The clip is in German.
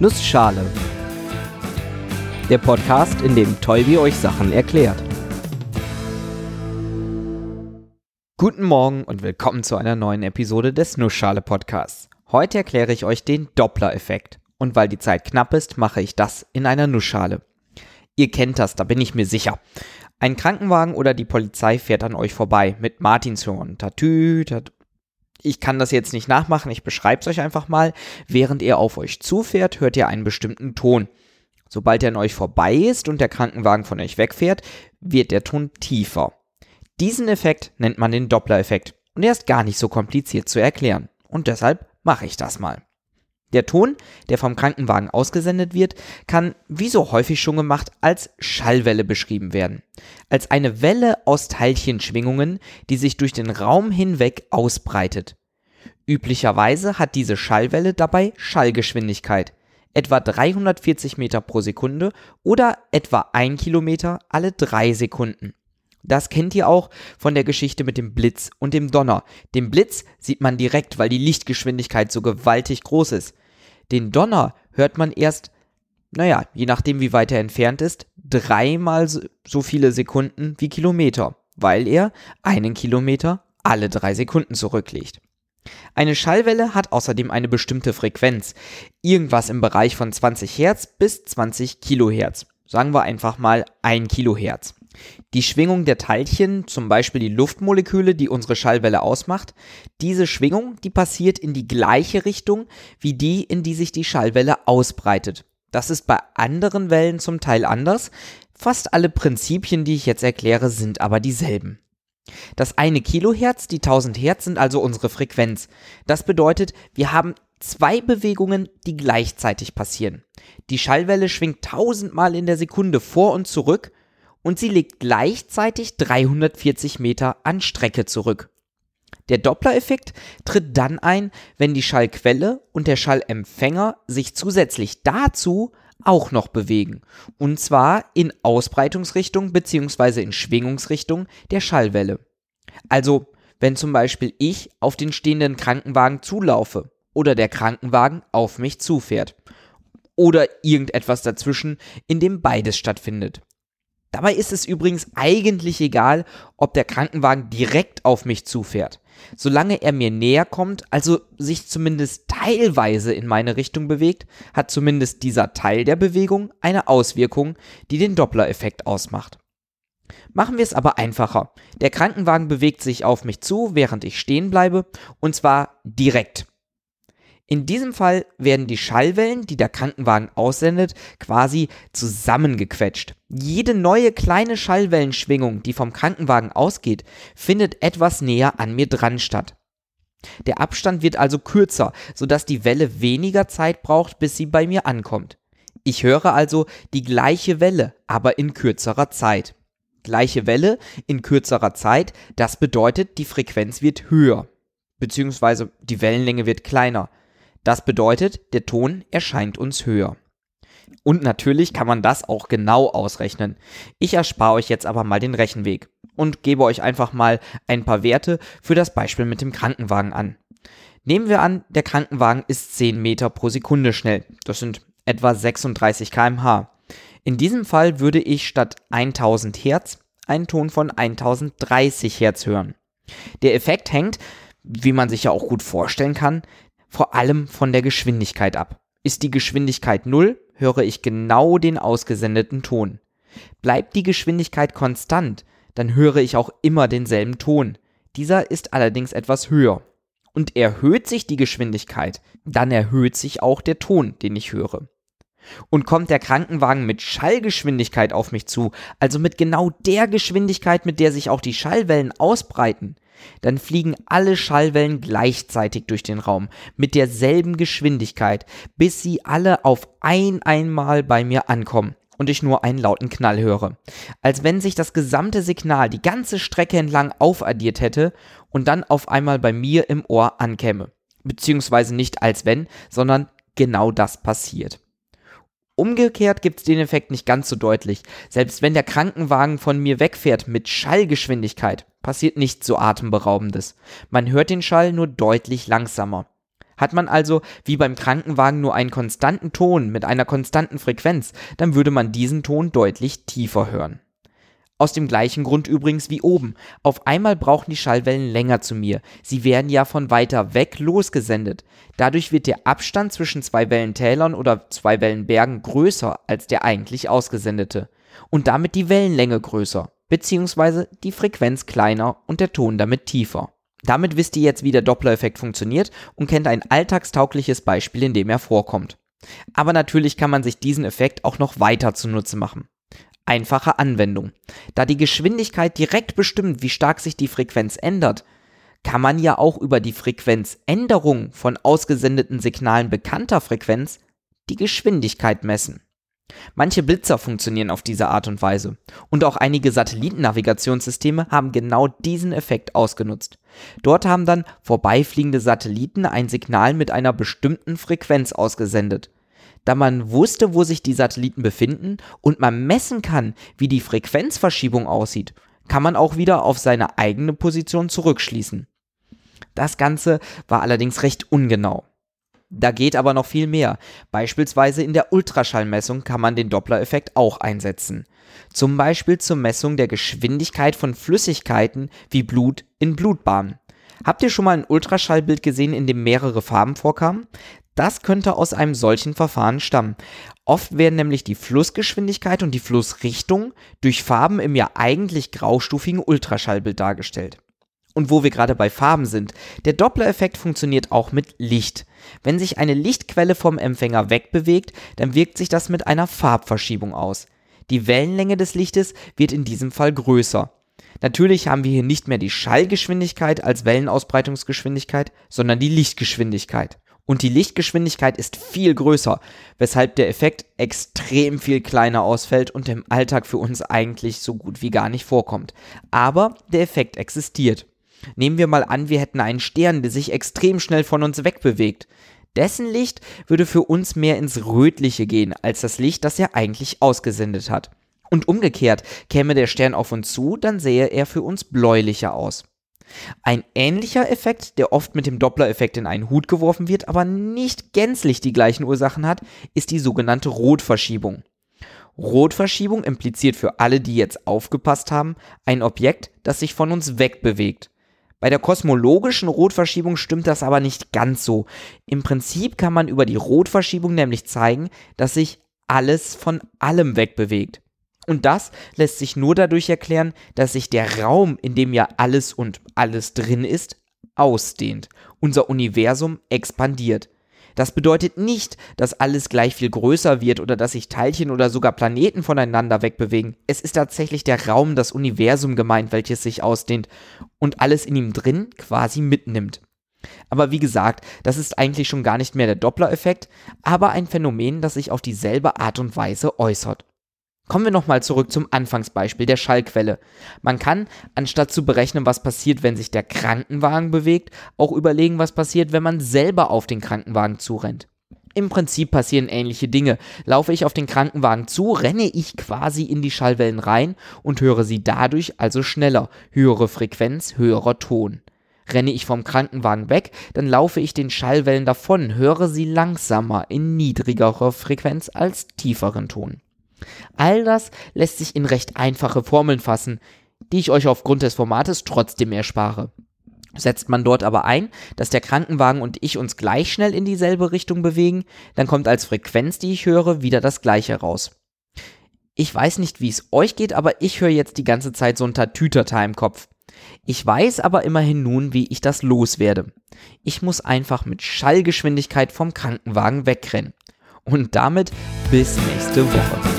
Nussschale. Der Podcast, in dem Tolbi euch Sachen erklärt. Guten Morgen und willkommen zu einer neuen Episode des Nussschale Podcasts. Heute erkläre ich euch den Doppler-Effekt. Und weil die Zeit knapp ist, mache ich das in einer Nussschale. Ihr kennt das, da bin ich mir sicher. Ein Krankenwagen oder die Polizei fährt an euch vorbei mit Martinshorn, Tatü, Tatü. Ich kann das jetzt nicht nachmachen, ich beschreibe es euch einfach mal. Während er auf euch zufährt, hört ihr einen bestimmten Ton. Sobald er an euch vorbei ist und der Krankenwagen von euch wegfährt, wird der Ton tiefer. Diesen Effekt nennt man den Doppler-Effekt und er ist gar nicht so kompliziert zu erklären. Und deshalb mache ich das mal. Der Ton, der vom Krankenwagen ausgesendet wird, kann, wie so häufig schon gemacht, als Schallwelle beschrieben werden. Als eine Welle aus Teilchenschwingungen, die sich durch den Raum hinweg ausbreitet. Üblicherweise hat diese Schallwelle dabei Schallgeschwindigkeit, etwa 340 Meter pro Sekunde oder etwa 1 Kilometer alle drei Sekunden. Das kennt ihr auch von der Geschichte mit dem Blitz und dem Donner. Den Blitz sieht man direkt, weil die Lichtgeschwindigkeit so gewaltig groß ist. Den Donner hört man erst, naja, je nachdem wie weit er entfernt ist, dreimal so viele Sekunden wie Kilometer, weil er einen Kilometer alle drei Sekunden zurücklegt. Eine Schallwelle hat außerdem eine bestimmte Frequenz, irgendwas im Bereich von 20 Hertz bis 20 Kilohertz. Sagen wir einfach mal 1 Kilohertz. Die Schwingung der Teilchen, zum Beispiel die Luftmoleküle, die unsere Schallwelle ausmacht, diese Schwingung, die passiert in die gleiche Richtung wie die, in die sich die Schallwelle ausbreitet. Das ist bei anderen Wellen zum Teil anders. Fast alle Prinzipien, die ich jetzt erkläre, sind aber dieselben. Das eine Kilohertz, die 1000 Hertz sind also unsere Frequenz. Das bedeutet, wir haben zwei Bewegungen, die gleichzeitig passieren. Die Schallwelle schwingt tausendmal in der Sekunde vor und zurück und sie legt gleichzeitig 340 Meter an Strecke zurück. Der Doppler-Effekt tritt dann ein, wenn die Schallquelle und der Schallempfänger sich zusätzlich dazu auch noch bewegen. Und zwar in Ausbreitungsrichtung bzw. in Schwingungsrichtung der Schallwelle. Also, wenn zum Beispiel ich auf den stehenden Krankenwagen zulaufe oder der Krankenwagen auf mich zufährt. Oder irgendetwas dazwischen, in dem beides stattfindet. Dabei ist es übrigens eigentlich egal, ob der Krankenwagen direkt auf mich zufährt. Solange er mir näher kommt, also sich zumindest teilweise in meine Richtung bewegt, hat zumindest dieser Teil der Bewegung eine Auswirkung, die den Doppler-Effekt ausmacht. Machen wir es aber einfacher. Der Krankenwagen bewegt sich auf mich zu, während ich stehen bleibe, und zwar direkt. In diesem Fall werden die Schallwellen, die der Krankenwagen aussendet, quasi zusammengequetscht. Jede neue kleine Schallwellenschwingung, die vom Krankenwagen ausgeht, findet etwas näher an mir dran statt. Der Abstand wird also kürzer, sodass die Welle weniger Zeit braucht, bis sie bei mir ankommt. Ich höre also die gleiche Welle, aber in kürzerer Zeit. Gleiche Welle in kürzerer Zeit, das bedeutet, die Frequenz wird höher, beziehungsweise die Wellenlänge wird kleiner. Das bedeutet, der Ton erscheint uns höher. Und natürlich kann man das auch genau ausrechnen. Ich erspare euch jetzt aber mal den Rechenweg und gebe euch einfach mal ein paar Werte für das Beispiel mit dem Krankenwagen an. Nehmen wir an, der Krankenwagen ist 10 Meter pro Sekunde schnell. Das sind etwa 36 km/h. In diesem Fall würde ich statt 1000 Hertz einen Ton von 1030 Hertz hören. Der Effekt hängt, wie man sich ja auch gut vorstellen kann, vor allem von der Geschwindigkeit ab. Ist die Geschwindigkeit 0, höre ich genau den ausgesendeten Ton. Bleibt die Geschwindigkeit konstant, dann höre ich auch immer denselben Ton. Dieser ist allerdings etwas höher. Und erhöht sich die Geschwindigkeit, dann erhöht sich auch der Ton, den ich höre. Und kommt der Krankenwagen mit Schallgeschwindigkeit auf mich zu, also mit genau der Geschwindigkeit, mit der sich auch die Schallwellen ausbreiten, dann fliegen alle Schallwellen gleichzeitig durch den Raum mit derselben Geschwindigkeit, bis sie alle auf ein einmal bei mir ankommen und ich nur einen lauten Knall höre. Als wenn sich das gesamte Signal die ganze Strecke entlang aufaddiert hätte und dann auf einmal bei mir im Ohr ankäme. Beziehungsweise nicht als wenn, sondern genau das passiert. Umgekehrt gibt es den Effekt nicht ganz so deutlich. Selbst wenn der Krankenwagen von mir wegfährt mit Schallgeschwindigkeit, passiert nichts so atemberaubendes. Man hört den Schall nur deutlich langsamer. Hat man also wie beim Krankenwagen nur einen konstanten Ton mit einer konstanten Frequenz, dann würde man diesen Ton deutlich tiefer hören. Aus dem gleichen Grund übrigens wie oben. Auf einmal brauchen die Schallwellen länger zu mir. Sie werden ja von weiter weg losgesendet. Dadurch wird der Abstand zwischen zwei Wellentälern oder zwei Wellenbergen größer als der eigentlich ausgesendete. Und damit die Wellenlänge größer, beziehungsweise die Frequenz kleiner und der Ton damit tiefer. Damit wisst ihr jetzt, wie der Doppler-Effekt funktioniert und kennt ein alltagstaugliches Beispiel, in dem er vorkommt. Aber natürlich kann man sich diesen Effekt auch noch weiter zunutze machen. Einfache Anwendung. Da die Geschwindigkeit direkt bestimmt, wie stark sich die Frequenz ändert, kann man ja auch über die Frequenzänderung von ausgesendeten Signalen bekannter Frequenz die Geschwindigkeit messen. Manche Blitzer funktionieren auf diese Art und Weise und auch einige Satellitennavigationssysteme haben genau diesen Effekt ausgenutzt. Dort haben dann vorbeifliegende Satelliten ein Signal mit einer bestimmten Frequenz ausgesendet. Da man wusste, wo sich die Satelliten befinden und man messen kann, wie die Frequenzverschiebung aussieht, kann man auch wieder auf seine eigene Position zurückschließen. Das Ganze war allerdings recht ungenau. Da geht aber noch viel mehr. Beispielsweise in der Ultraschallmessung kann man den Doppler-Effekt auch einsetzen. Zum Beispiel zur Messung der Geschwindigkeit von Flüssigkeiten wie Blut in Blutbahnen. Habt ihr schon mal ein Ultraschallbild gesehen, in dem mehrere Farben vorkamen? Das könnte aus einem solchen Verfahren stammen. Oft werden nämlich die Flussgeschwindigkeit und die Flussrichtung durch Farben im ja eigentlich graustufigen Ultraschallbild dargestellt. Und wo wir gerade bei Farben sind, der Doppler-Effekt funktioniert auch mit Licht. Wenn sich eine Lichtquelle vom Empfänger wegbewegt, dann wirkt sich das mit einer Farbverschiebung aus. Die Wellenlänge des Lichtes wird in diesem Fall größer. Natürlich haben wir hier nicht mehr die Schallgeschwindigkeit als Wellenausbreitungsgeschwindigkeit, sondern die Lichtgeschwindigkeit. Und die Lichtgeschwindigkeit ist viel größer, weshalb der Effekt extrem viel kleiner ausfällt und im Alltag für uns eigentlich so gut wie gar nicht vorkommt. Aber der Effekt existiert. Nehmen wir mal an, wir hätten einen Stern, der sich extrem schnell von uns wegbewegt. Dessen Licht würde für uns mehr ins Rötliche gehen, als das Licht, das er eigentlich ausgesendet hat. Und umgekehrt, käme der Stern auf uns zu, dann sähe er für uns bläulicher aus. Ein ähnlicher Effekt, der oft mit dem Doppler-Effekt in einen Hut geworfen wird, aber nicht gänzlich die gleichen Ursachen hat, ist die sogenannte Rotverschiebung. Rotverschiebung impliziert für alle, die jetzt aufgepasst haben, ein Objekt, das sich von uns wegbewegt. Bei der kosmologischen Rotverschiebung stimmt das aber nicht ganz so. Im Prinzip kann man über die Rotverschiebung nämlich zeigen, dass sich alles von allem wegbewegt. Und das lässt sich nur dadurch erklären, dass sich der Raum, in dem ja alles und alles drin ist, ausdehnt. Unser Universum expandiert. Das bedeutet nicht, dass alles gleich viel größer wird oder dass sich Teilchen oder sogar Planeten voneinander wegbewegen. Es ist tatsächlich der Raum, das Universum gemeint, welches sich ausdehnt und alles in ihm drin quasi mitnimmt. Aber wie gesagt, das ist eigentlich schon gar nicht mehr der Doppler-Effekt, aber ein Phänomen, das sich auf dieselbe Art und Weise äußert. Kommen wir nochmal zurück zum Anfangsbeispiel der Schallquelle. Man kann, anstatt zu berechnen, was passiert, wenn sich der Krankenwagen bewegt, auch überlegen, was passiert, wenn man selber auf den Krankenwagen zurennt. Im Prinzip passieren ähnliche Dinge. Laufe ich auf den Krankenwagen zu, renne ich quasi in die Schallwellen rein und höre sie dadurch also schneller. Höhere Frequenz, höherer Ton. Renne ich vom Krankenwagen weg, dann laufe ich den Schallwellen davon, höre sie langsamer in niedrigerer Frequenz als tieferen Ton. All das lässt sich in recht einfache Formeln fassen, die ich euch aufgrund des Formates trotzdem erspare. Setzt man dort aber ein, dass der Krankenwagen und ich uns gleich schnell in dieselbe Richtung bewegen, dann kommt als Frequenz, die ich höre, wieder das gleiche raus. Ich weiß nicht, wie es euch geht, aber ich höre jetzt die ganze Zeit so ein Tatütata im Kopf. Ich weiß aber immerhin nun, wie ich das loswerde. Ich muss einfach mit Schallgeschwindigkeit vom Krankenwagen wegrennen. Und damit bis nächste Woche.